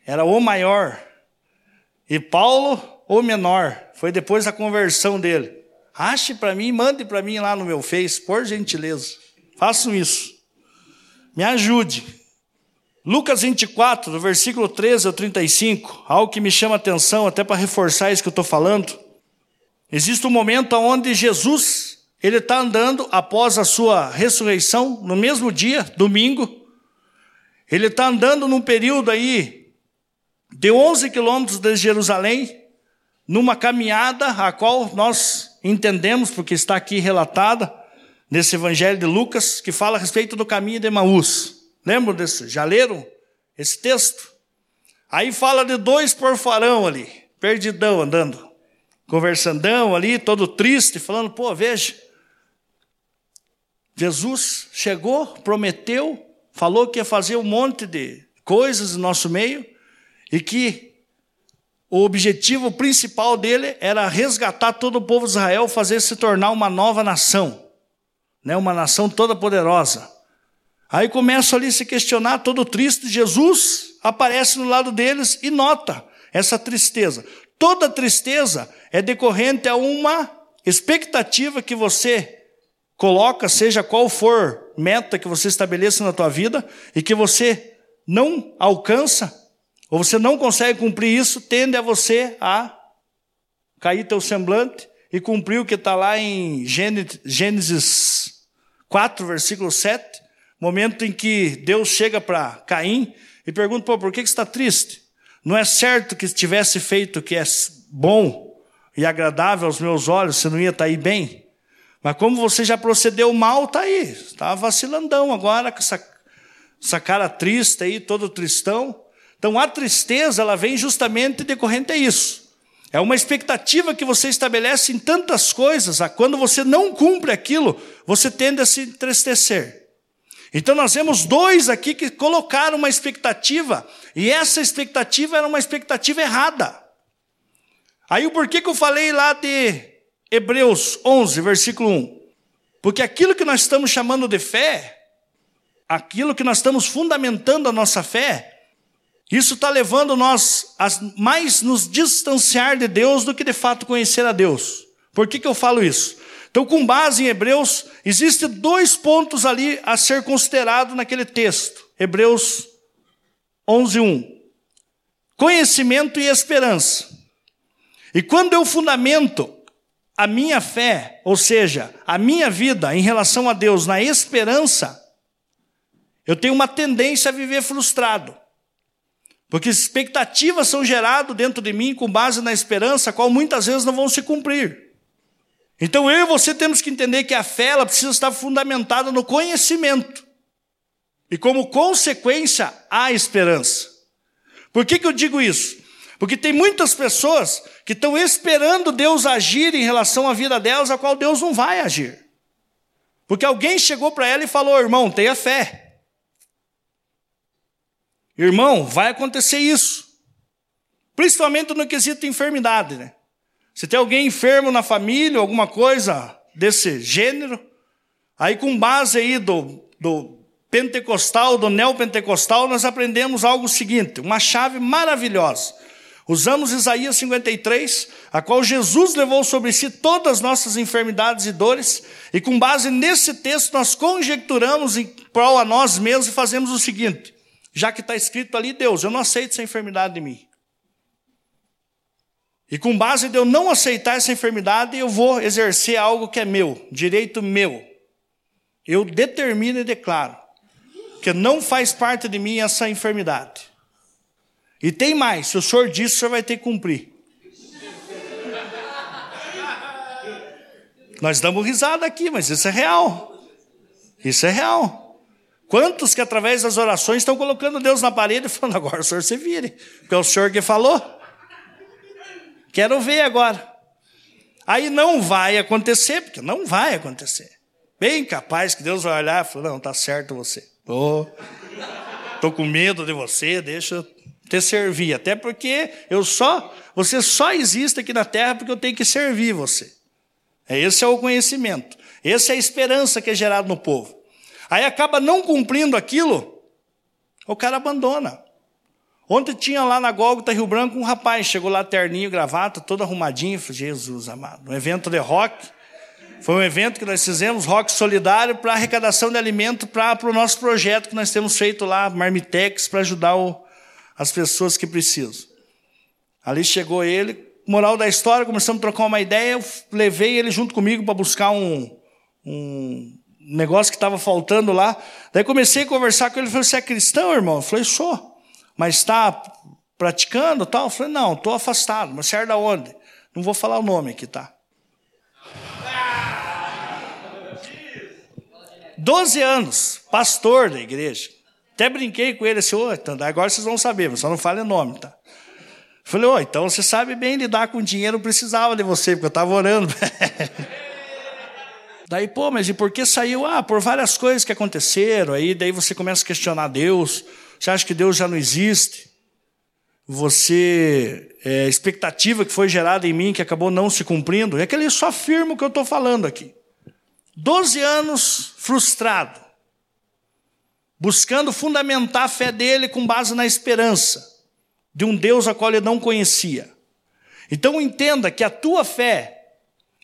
Era o maior. E Paulo, o menor. Foi depois da conversão dele. Ache para mim, mande para mim lá no meu Face, por gentileza. Façam isso. Me ajude. Lucas 24, do versículo 13 ao 35, algo que me chama atenção, até para reforçar isso que eu estou falando. Existe um momento onde Jesus, ele está andando após a sua ressurreição, no mesmo dia, domingo. Ele está andando num período aí de 11 quilômetros de Jerusalém, numa caminhada a qual nós entendemos, porque está aqui relatada nesse evangelho de Lucas, que fala a respeito do caminho de Emaús. Lembram desse? Já leram esse texto? Aí fala de dois porfarão ali, perdidão, andando, conversandão ali, todo triste, falando: pô, veja, Jesus chegou, prometeu, falou que ia fazer um monte de coisas no nosso meio e que o objetivo principal dele era resgatar todo o povo de Israel, fazer se tornar uma nova nação, né, uma nação toda poderosa. Aí começam ali a se questionar, todo triste. Jesus aparece no lado deles e nota essa tristeza. Toda tristeza é decorrente a uma expectativa que você coloca, seja qual for meta que você estabeleça na tua vida e que você não alcança ou você não consegue cumprir isso, tende a você a cair teu semblante e cumprir o que está lá em Gênesis 4, versículo 7, Momento em que Deus chega para Caim e pergunta: Pô, por que, que você está triste? Não é certo que se tivesse feito o que é bom e agradável aos meus olhos, você não ia estar tá aí bem? Mas como você já procedeu mal, está aí. Está vacilandão agora, com essa, essa cara triste aí, todo tristão. Então a tristeza, ela vem justamente decorrente a isso. É uma expectativa que você estabelece em tantas coisas, a quando você não cumpre aquilo, você tende a se entristecer. Então nós vemos dois aqui que colocaram uma expectativa, e essa expectativa era uma expectativa errada. Aí o porquê que eu falei lá de Hebreus 11, versículo 1? Porque aquilo que nós estamos chamando de fé, aquilo que nós estamos fundamentando a nossa fé, isso está levando nós a mais nos distanciar de Deus do que de fato conhecer a Deus. Por que, que eu falo isso? Então, com base em Hebreus, existem dois pontos ali a ser considerado naquele texto. Hebreus 11, 1. Conhecimento e esperança. E quando eu fundamento a minha fé, ou seja, a minha vida em relação a Deus na esperança, eu tenho uma tendência a viver frustrado. Porque expectativas são geradas dentro de mim com base na esperança, qual muitas vezes não vão se cumprir. Então eu e você temos que entender que a fé ela precisa estar fundamentada no conhecimento. E como consequência, a esperança. Por que, que eu digo isso? Porque tem muitas pessoas que estão esperando Deus agir em relação à vida delas, a qual Deus não vai agir. Porque alguém chegou para ela e falou: irmão, tenha fé. Irmão, vai acontecer isso. Principalmente no quesito enfermidade, né? Se tem alguém enfermo na família, alguma coisa desse gênero, aí com base aí do, do pentecostal, do neopentecostal, nós aprendemos algo seguinte, uma chave maravilhosa. Usamos Isaías 53, a qual Jesus levou sobre si todas as nossas enfermidades e dores, e com base nesse texto nós conjecturamos em prol a nós mesmos e fazemos o seguinte: já que está escrito ali, Deus, eu não aceito essa enfermidade de mim. E com base de eu não aceitar essa enfermidade, eu vou exercer algo que é meu, direito meu. Eu determino e declaro que não faz parte de mim essa enfermidade. E tem mais, se o senhor disse, o senhor vai ter que cumprir. Nós damos risada aqui, mas isso é real. Isso é real. Quantos que através das orações estão colocando Deus na parede e falando, agora o senhor se vire, porque é o senhor que falou. Quero ver agora. Aí não vai acontecer, porque não vai acontecer. Bem capaz que Deus vai olhar e falar: não, tá certo você. Tô, tô com medo de você, deixa eu te servir. Até porque eu só, você só existe aqui na terra porque eu tenho que servir você. Esse é o conhecimento. Essa é a esperança que é gerada no povo. Aí acaba não cumprindo aquilo, o cara abandona. Ontem tinha lá na Gólgota, Rio Branco, um rapaz, chegou lá terninho, gravata, todo arrumadinho. Falei, Jesus amado, um evento de rock. Foi um evento que nós fizemos, Rock Solidário, para arrecadação de alimento para o nosso projeto que nós temos feito lá, Marmitex, para ajudar o, as pessoas que precisam. Ali chegou ele, moral da história, começamos a trocar uma ideia, eu levei ele junto comigo para buscar um, um negócio que estava faltando lá. Daí comecei a conversar com ele, falou, você é cristão, irmão? Eu falei, sou. Mas está praticando tal? Eu falei, não, estou afastado. Mas você é da onde? Não vou falar o nome aqui, tá? Doze anos, pastor da igreja. Até brinquei com ele assim, então, agora vocês vão saber, mas só não fale nome, tá? Falei, ô, então você sabe bem lidar com dinheiro, não precisava de você, porque eu estava orando. daí, pô, mas e por que saiu? Ah, por várias coisas que aconteceram. Aí daí você começa a questionar Deus. Você acha que Deus já não existe? Você, é, expectativa que foi gerada em mim, que acabou não se cumprindo. É que ele só afirma o que eu estou falando aqui. Doze anos frustrado buscando fundamentar a fé dele com base na esperança de um Deus a qual ele não conhecia. Então entenda que a tua fé,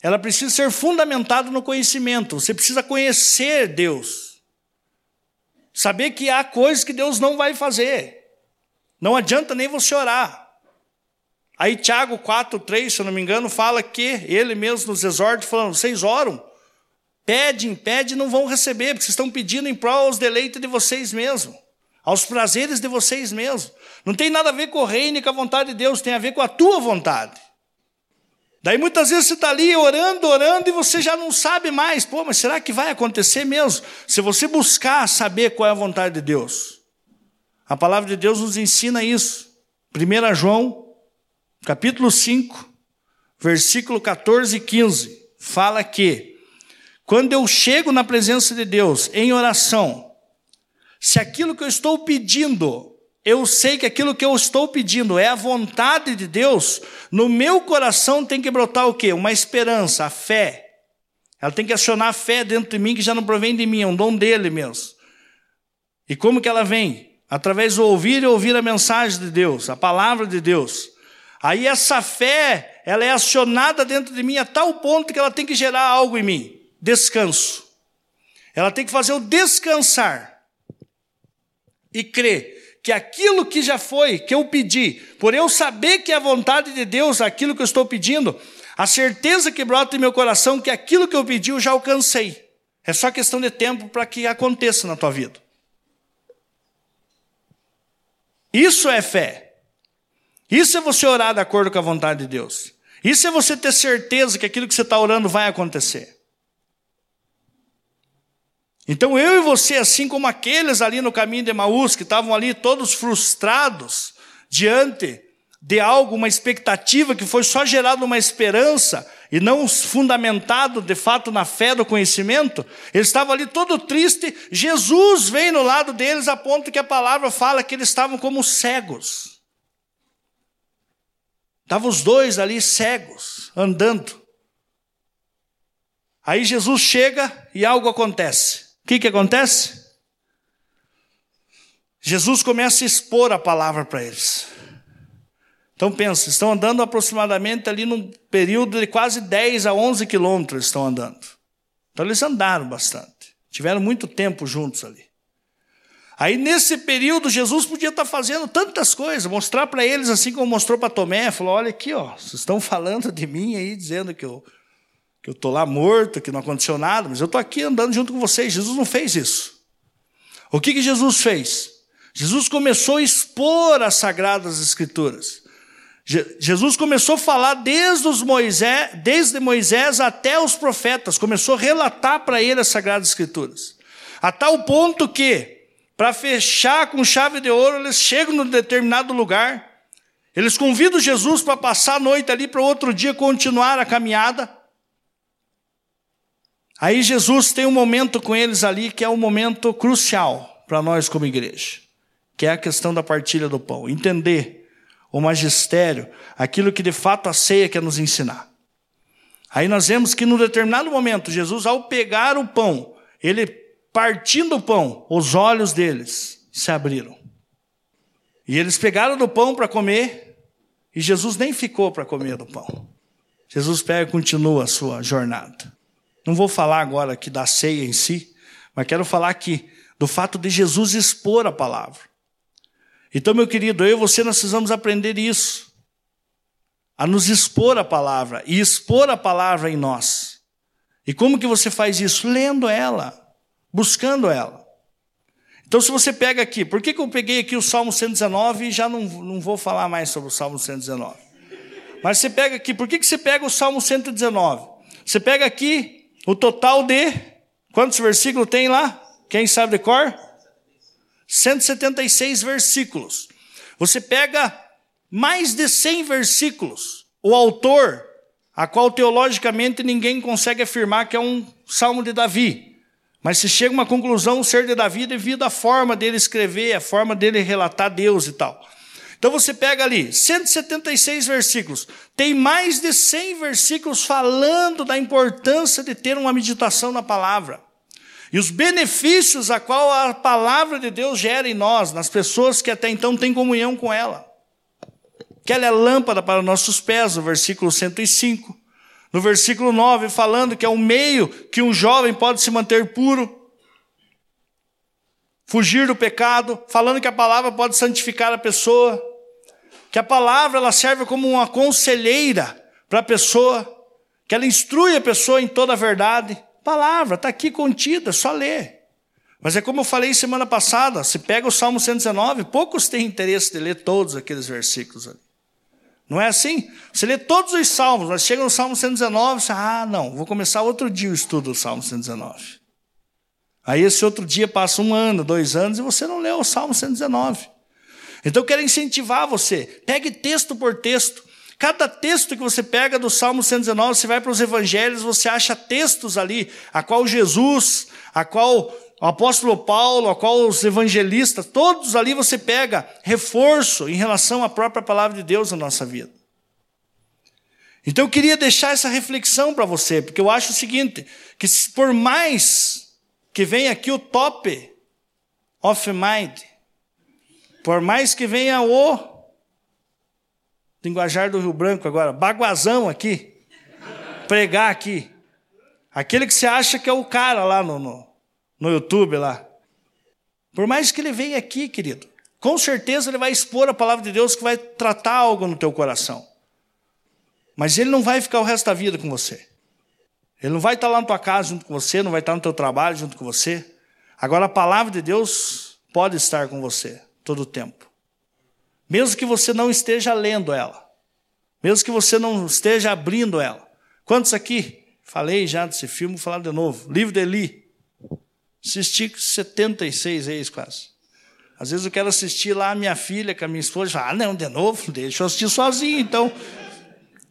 ela precisa ser fundamentada no conhecimento. Você precisa conhecer Deus. Saber que há coisas que Deus não vai fazer. Não adianta nem você orar. Aí Tiago 4, 3, se eu não me engano, fala que ele mesmo nos exorta, falando, vocês oram, Pedem, pedem, não vão receber, porque vocês estão pedindo em prol aos deleites de vocês mesmos, aos prazeres de vocês mesmos. Não tem nada a ver com o reino e com a vontade de Deus, tem a ver com a tua vontade. Daí muitas vezes você está ali orando, orando e você já não sabe mais. Pô, mas será que vai acontecer mesmo? Se você buscar saber qual é a vontade de Deus. A palavra de Deus nos ensina isso. 1 João, capítulo 5, versículo 14 e 15, fala que quando eu chego na presença de Deus em oração, se aquilo que eu estou pedindo, eu sei que aquilo que eu estou pedindo é a vontade de Deus, no meu coração tem que brotar o quê? Uma esperança, a fé. Ela tem que acionar a fé dentro de mim que já não provém de mim, é um dom dele mesmo. E como que ela vem? Através do ouvir e ouvir a mensagem de Deus, a palavra de Deus. Aí essa fé, ela é acionada dentro de mim a tal ponto que ela tem que gerar algo em mim descanso. Ela tem que fazer o descansar e crer que aquilo que já foi, que eu pedi, por eu saber que é a vontade de Deus, aquilo que eu estou pedindo, a certeza que brota em meu coração que aquilo que eu pedi eu já alcancei. É só questão de tempo para que aconteça na tua vida. Isso é fé. Isso é você orar de acordo com a vontade de Deus. Isso é você ter certeza que aquilo que você está orando vai acontecer. Então eu e você, assim como aqueles ali no caminho de Emaús, que estavam ali todos frustrados diante de algo, uma expectativa que foi só gerada uma esperança e não fundamentado de fato na fé do conhecimento, eles estavam ali todo triste. Jesus vem no lado deles a ponto que a palavra fala que eles estavam como cegos. Estavam os dois ali cegos, andando. Aí Jesus chega e algo acontece. Que, que acontece? Jesus começa a expor a palavra para eles. Então pensa, estão andando aproximadamente ali num período de quase 10 a 11 quilômetros estão andando. Então eles andaram bastante. Tiveram muito tempo juntos ali. Aí nesse período Jesus podia estar fazendo tantas coisas, mostrar para eles assim como mostrou para Tomé, falou: "Olha aqui, ó, vocês estão falando de mim aí dizendo que eu que eu estou lá morto, que não aconteceu nada, mas eu estou aqui andando junto com vocês. Jesus não fez isso. O que, que Jesus fez? Jesus começou a expor as sagradas escrituras. Je Jesus começou a falar desde, Moisés, desde Moisés até os profetas, começou a relatar para ele as sagradas escrituras. A tal ponto que, para fechar com chave de ouro, eles chegam num determinado lugar, eles convidam Jesus para passar a noite ali, para outro dia continuar a caminhada. Aí Jesus tem um momento com eles ali que é um momento crucial para nós como igreja, que é a questão da partilha do pão. Entender o magistério, aquilo que de fato a ceia quer nos ensinar. Aí nós vemos que num determinado momento, Jesus, ao pegar o pão, ele partindo o pão, os olhos deles se abriram. E eles pegaram do pão para comer, e Jesus nem ficou para comer do pão. Jesus pega e continua a sua jornada. Não vou falar agora aqui da ceia em si, mas quero falar aqui do fato de Jesus expor a palavra. Então, meu querido, eu e você nós precisamos aprender isso. A nos expor a palavra e expor a palavra em nós. E como que você faz isso? Lendo ela, buscando ela. Então, se você pega aqui, por que, que eu peguei aqui o Salmo 119 e já não, não vou falar mais sobre o Salmo 119? Mas você pega aqui, por que, que você pega o Salmo 119? Você pega aqui o total de. Quantos versículos tem lá? Quem sabe de cor? 176 versículos. Você pega mais de 100 versículos. O autor, a qual teologicamente ninguém consegue afirmar que é um salmo de Davi. Mas se chega a uma conclusão ser de Davi devido à forma dele escrever, a forma dele relatar Deus e tal. Então você pega ali 176 versículos, tem mais de 100 versículos falando da importância de ter uma meditação na palavra. E os benefícios a qual a palavra de Deus gera em nós, nas pessoas que até então têm comunhão com ela. Que ela é lâmpada para nossos pés, no versículo 105. No versículo 9, falando que é um meio que um jovem pode se manter puro fugir do pecado, falando que a palavra pode santificar a pessoa que a palavra ela serve como uma conselheira para a pessoa, que ela instrui a pessoa em toda a verdade. Palavra está aqui contida, só ler. Mas é como eu falei semana passada, se pega o Salmo 119, poucos têm interesse de ler todos aqueles versículos ali. Não é assim? Você lê todos os salmos, mas chega no Salmo 119, você, ah, não, vou começar outro dia o estudo do Salmo 119. Aí esse outro dia passa um ano, dois anos, e você não leu o Salmo 119. Então eu quero incentivar você. Pegue texto por texto. Cada texto que você pega do Salmo 119, você vai para os evangelhos, você acha textos ali, a qual Jesus, a qual o apóstolo Paulo, a qual os evangelistas, todos ali você pega reforço em relação à própria palavra de Deus na nossa vida. Então eu queria deixar essa reflexão para você, porque eu acho o seguinte, que por mais que venha aqui o top of mind, por mais que venha o linguajar do Rio Branco agora, baguazão aqui, pregar aqui. Aquele que você acha que é o cara lá no, no, no YouTube lá. Por mais que ele venha aqui, querido, com certeza ele vai expor a palavra de Deus que vai tratar algo no teu coração. Mas ele não vai ficar o resto da vida com você. Ele não vai estar lá na tua casa junto com você, não vai estar no teu trabalho junto com você. Agora a palavra de Deus pode estar com você todo o tempo. Mesmo que você não esteja lendo ela. Mesmo que você não esteja abrindo ela. Quantos aqui? Falei já desse filme, vou falar de novo. Livro de Eli. Assisti 76 vezes quase. Às vezes eu quero assistir lá a minha filha com a minha esposa. Fala, ah, não, de novo, deixa eu assistir sozinho, então.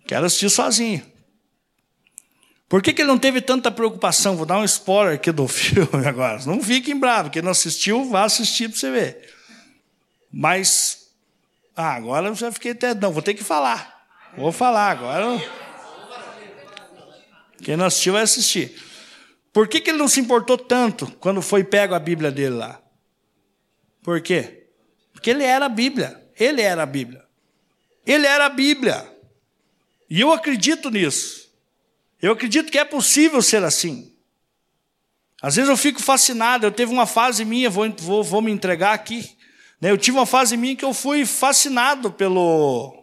Quero assistir sozinho. Por que, que ele não teve tanta preocupação? Vou dar um spoiler aqui do filme agora. Não fiquem bravos, quem não assistiu, vá assistir para você ver. Mas, ah, agora eu já fiquei até. Não, vou ter que falar. Vou falar agora. Quem não assistiu vai assistir. Por que, que ele não se importou tanto quando foi pego a Bíblia dele lá? Por quê? Porque ele era a Bíblia. Ele era a Bíblia. Ele era a Bíblia. E eu acredito nisso. Eu acredito que é possível ser assim. Às vezes eu fico fascinado. Eu teve uma fase minha, vou, vou, vou me entregar aqui. Né, eu tive uma fase minha que eu fui fascinado pelo.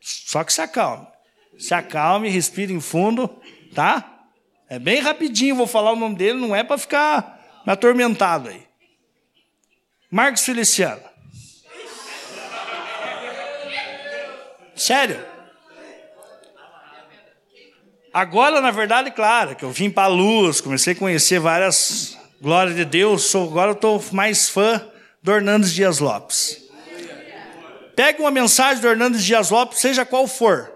Só que se acalme. Se acalme, respire em fundo, tá? É bem rapidinho, vou falar o nome dele, não é para ficar me atormentado aí. Marcos Feliciano. Sério. Agora, na verdade, claro, que eu vim para a luz, comecei a conhecer várias glórias de Deus, agora eu estou mais fã do Hernandes Dias Lopes. Pegue uma mensagem do Hernandes Dias Lopes, seja qual for.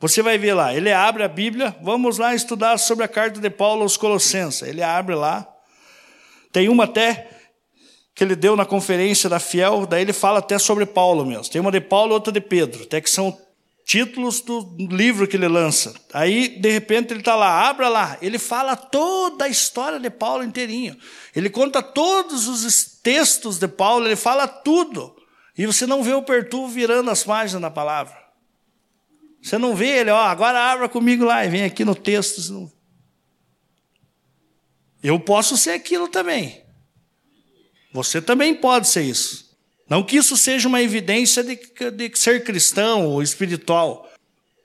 Você vai ver lá, ele abre a Bíblia, vamos lá estudar sobre a carta de Paulo aos Colossenses. Ele abre lá. Tem uma até que ele deu na conferência da Fiel, daí ele fala até sobre Paulo mesmo. Tem uma de Paulo outra de Pedro, até que são títulos do livro que ele lança. Aí, de repente, ele está lá, abra lá. Ele fala toda a história de Paulo inteirinho. Ele conta todos os textos de Paulo, ele fala tudo. E você não vê o Pertu virando as páginas da palavra. Você não vê ele, ó, agora abra comigo lá e vem aqui no texto. Eu posso ser aquilo também. Você também pode ser isso. Não que isso seja uma evidência de, de ser cristão ou espiritual,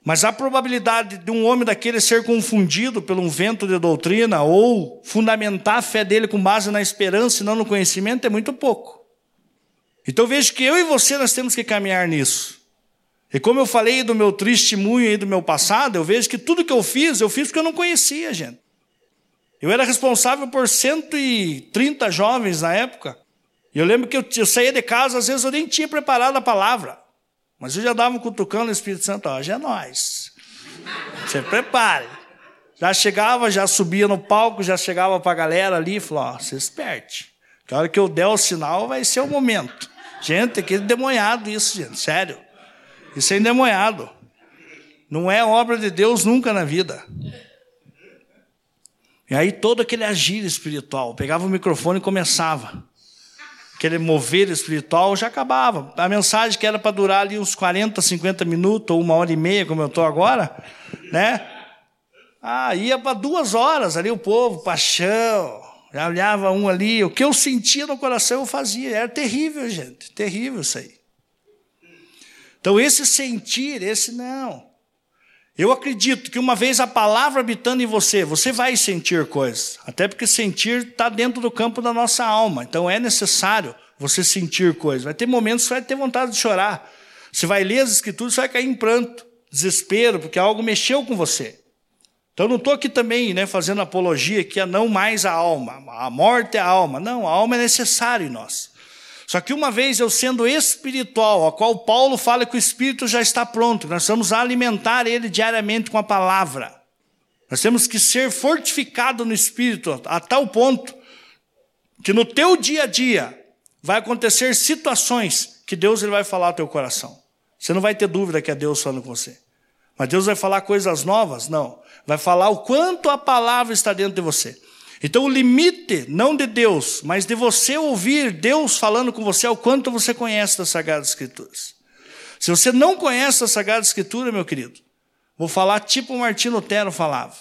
mas a probabilidade de um homem daquele ser confundido por um vento de doutrina ou fundamentar a fé dele com base na esperança e não no conhecimento é muito pouco. Então vejo que eu e você nós temos que caminhar nisso. E como eu falei do meu testemunho e do meu passado, eu vejo que tudo que eu fiz, eu fiz porque eu não conhecia, gente. Eu era responsável por 130 jovens na época. E eu lembro que eu, eu saía de casa, às vezes eu nem tinha preparado a palavra. Mas eu já dava um cutucando no Espírito Santo, já é nós. Você prepare. Já chegava, já subia no palco, já chegava para a galera ali e falou: ó, se esperte. Que hora que eu der o sinal vai ser o momento. Gente, que endemoniado isso, gente, sério. Isso é endemoniado. Não é obra de Deus nunca na vida. E aí todo aquele agir espiritual, pegava o microfone e começava aquele mover espiritual, já acabava. A mensagem que era para durar ali uns 40, 50 minutos, ou uma hora e meia, como eu estou agora, né? Ah, ia para duas horas ali o povo, paixão, já olhava um ali, o que eu sentia no coração eu fazia, era terrível, gente, terrível isso aí. Então esse sentir, esse não. Eu acredito que uma vez a palavra habitando em você, você vai sentir coisas. Até porque sentir está dentro do campo da nossa alma. Então é necessário você sentir coisas. Vai ter momentos que você vai ter vontade de chorar. Você vai ler as escrituras, você vai cair em pranto, desespero, porque algo mexeu com você. Então não estou aqui também né, fazendo apologia que é não mais a alma. A morte é a alma. Não, a alma é necessária em nós. Só que uma vez eu sendo espiritual, a qual Paulo fala que o espírito já está pronto, nós vamos alimentar ele diariamente com a palavra. Nós temos que ser fortificado no espírito a tal ponto que no teu dia a dia vai acontecer situações que Deus ele vai falar ao teu coração. Você não vai ter dúvida que é Deus falando com você. Mas Deus vai falar coisas novas? Não. Vai falar o quanto a palavra está dentro de você. Então, o limite, não de Deus, mas de você ouvir Deus falando com você, é o quanto você conhece das Sagradas Escrituras. Se você não conhece a Sagrada Escritura, meu querido, vou falar tipo o Martinho Lutero falava: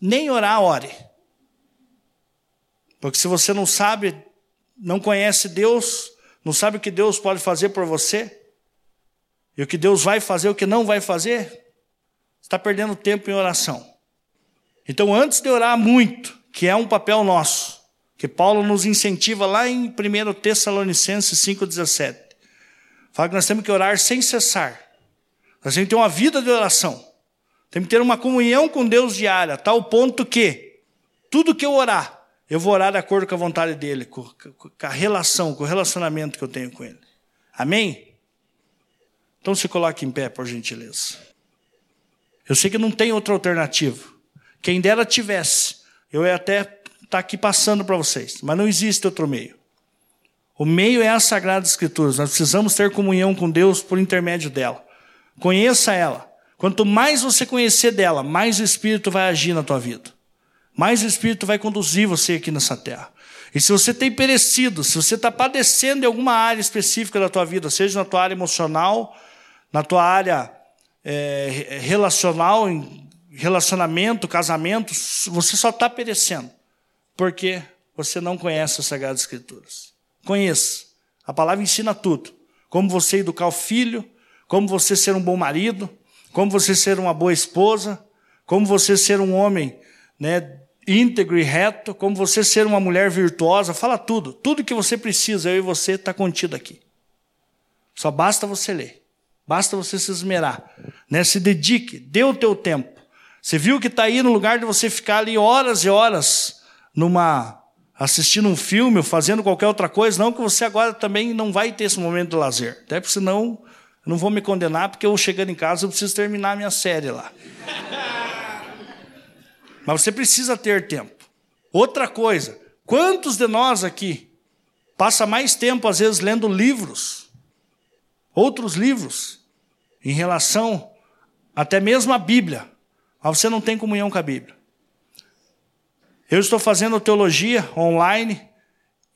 nem orar, ore. Porque se você não sabe, não conhece Deus, não sabe o que Deus pode fazer por você, e o que Deus vai fazer, o que não vai fazer, está perdendo tempo em oração. Então, antes de orar muito, que é um papel nosso, que Paulo nos incentiva lá em 1 Tessalonicenses 5,17. Fala que nós temos que orar sem cessar. Nós temos que ter uma vida de oração. Temos que ter uma comunhão com Deus diária, a tal ponto que tudo que eu orar, eu vou orar de acordo com a vontade dele, com, a relação, com o relacionamento que eu tenho com ele. Amém? Então se coloque em pé, por gentileza. Eu sei que não tem outra alternativa. Quem dera tivesse, eu ia até estar tá aqui passando para vocês, mas não existe outro meio. O meio é a Sagrada Escritura. Nós precisamos ter comunhão com Deus por intermédio dela. Conheça ela. Quanto mais você conhecer dela, mais o Espírito vai agir na tua vida. Mais o Espírito vai conduzir você aqui nessa terra. E se você tem perecido, se você está padecendo em alguma área específica da tua vida, seja na tua área emocional, na tua área é, relacional, relacionamento, casamento, você só está perecendo porque você não conhece as Sagradas Escrituras. Conheça. A palavra ensina tudo. Como você educar o filho, como você ser um bom marido, como você ser uma boa esposa, como você ser um homem né, íntegro e reto, como você ser uma mulher virtuosa, fala tudo. Tudo que você precisa, eu e você, está contido aqui. Só basta você ler. Basta você se esmerar. Né? Se dedique, dê o teu tempo. Você viu que está aí no lugar de você ficar ali horas e horas numa assistindo um filme ou fazendo qualquer outra coisa, não que você agora também não vai ter esse momento de lazer. Até porque senão eu não vou me condenar, porque eu chegando em casa eu preciso terminar a minha série lá. Mas você precisa ter tempo. Outra coisa, quantos de nós aqui passa mais tempo às vezes lendo livros, outros livros, em relação até mesmo à Bíblia, mas você não tem comunhão com a Bíblia. Eu estou fazendo teologia online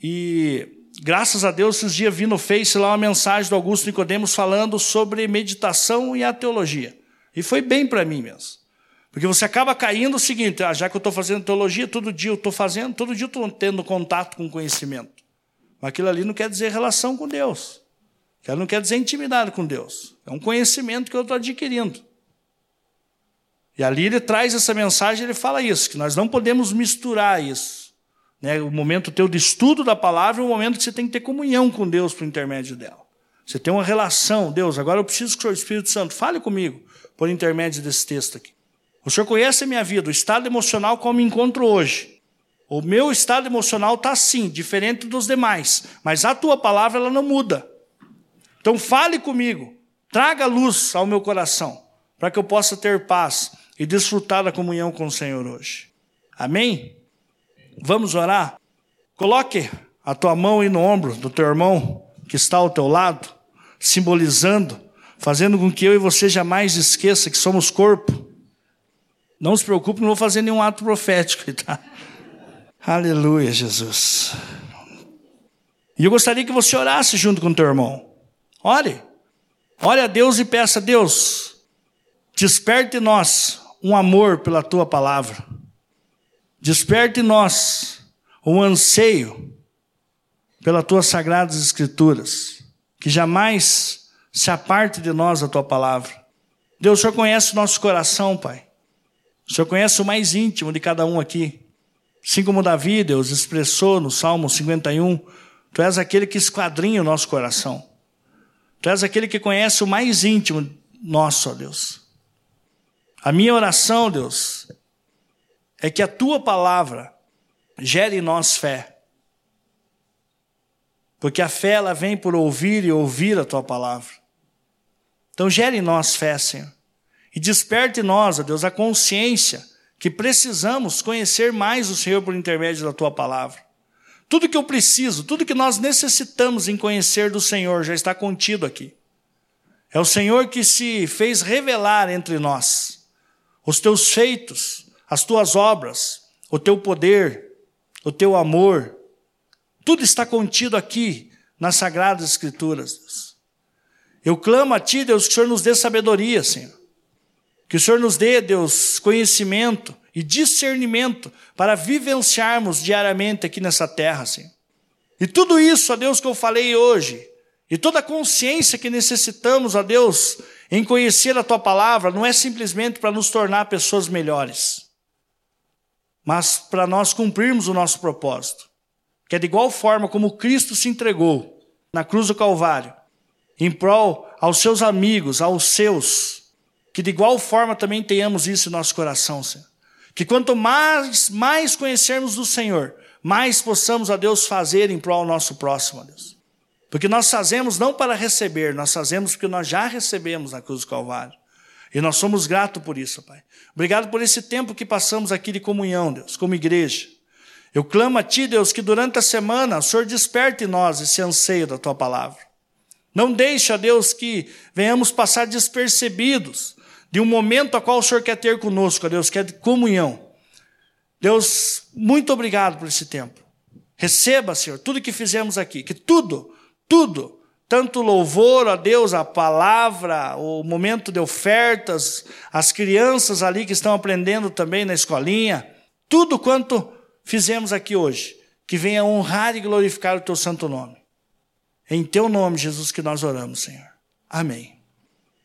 e, graças a Deus, esses dias vi no Face lá uma mensagem do Augusto Nicodemos falando sobre meditação e a teologia. E foi bem para mim mesmo. Porque você acaba caindo o seguinte: ah, já que eu estou fazendo teologia, todo dia eu estou fazendo, todo dia eu estou tendo contato com conhecimento. Mas aquilo ali não quer dizer relação com Deus. Aquilo não quer dizer intimidade com Deus. É um conhecimento que eu estou adquirindo. E ali ele traz essa mensagem, ele fala isso, que nós não podemos misturar isso. Né? O momento teu de estudo da palavra é o momento que você tem que ter comunhão com Deus por intermédio dela. Você tem uma relação, Deus, agora eu preciso que o Espírito Santo fale comigo por intermédio desse texto aqui. O Senhor conhece a minha vida, o estado emocional como me encontro hoje. O meu estado emocional está assim, diferente dos demais, mas a tua palavra ela não muda. Então fale comigo, traga luz ao meu coração, para que eu possa ter paz e desfrutar da comunhão com o Senhor hoje. Amém? Vamos orar? Coloque a tua mão aí no ombro do teu irmão que está ao teu lado, simbolizando, fazendo com que eu e você jamais esqueça que somos corpo. Não se preocupe, não vou fazer nenhum ato profético, tá? Aleluia, Jesus. E eu gostaria que você orasse junto com o teu irmão. Ore. Ore a Deus e peça a Deus, desperte nós um amor pela tua palavra. Desperte em nós um anseio pelas tuas sagradas escrituras, que jamais se aparte de nós a tua palavra. Deus, o Senhor conhece o nosso coração, Pai. O Senhor conhece o mais íntimo de cada um aqui. Assim como Davi, Deus, expressou no Salmo 51, Tu és aquele que esquadrinha o nosso coração. Tu és aquele que conhece o mais íntimo nosso, ó Deus. A minha oração, Deus, é que a Tua palavra gere em nós fé. Porque a fé, ela vem por ouvir e ouvir a Tua palavra. Então gere em nós fé, Senhor. E desperte em nós, ó Deus, a consciência que precisamos conhecer mais o Senhor por intermédio da tua palavra. Tudo que eu preciso, tudo que nós necessitamos em conhecer do Senhor já está contido aqui. É o Senhor que se fez revelar entre nós os teus feitos, as tuas obras, o teu poder, o teu amor. Tudo está contido aqui nas sagradas escrituras. Eu clamo a ti, Deus, que o Senhor nos dê sabedoria, Senhor. Que o Senhor nos dê, Deus, conhecimento e discernimento para vivenciarmos diariamente aqui nessa terra, Senhor. E tudo isso, ó Deus, que eu falei hoje, e toda a consciência que necessitamos, ó Deus, em conhecer a Tua palavra, não é simplesmente para nos tornar pessoas melhores, mas para nós cumprirmos o nosso propósito, que é de igual forma como Cristo se entregou na cruz do Calvário, em prol aos seus amigos, aos seus, que de igual forma também tenhamos isso em nosso coração, Senhor. Que quanto mais, mais conhecermos do Senhor, mais possamos a Deus fazer em prol do nosso próximo, Deus. Porque nós fazemos não para receber, nós fazemos porque nós já recebemos na cruz do Calvário. E nós somos gratos por isso, Pai. Obrigado por esse tempo que passamos aqui de comunhão, Deus, como igreja. Eu clamo a Ti, Deus, que durante a semana o Senhor desperte em nós esse anseio da Tua palavra. Não deixe, Deus, que venhamos passar despercebidos de um momento a qual o Senhor quer ter conosco, Deus, quer de comunhão. Deus, muito obrigado por esse tempo. Receba, Senhor, tudo que fizemos aqui, que tudo, tudo, tanto louvor a Deus, a palavra, o momento de ofertas, as crianças ali que estão aprendendo também na escolinha, tudo quanto fizemos aqui hoje, que venha honrar e glorificar o teu santo nome. Em teu nome, Jesus, que nós oramos, Senhor. Amém.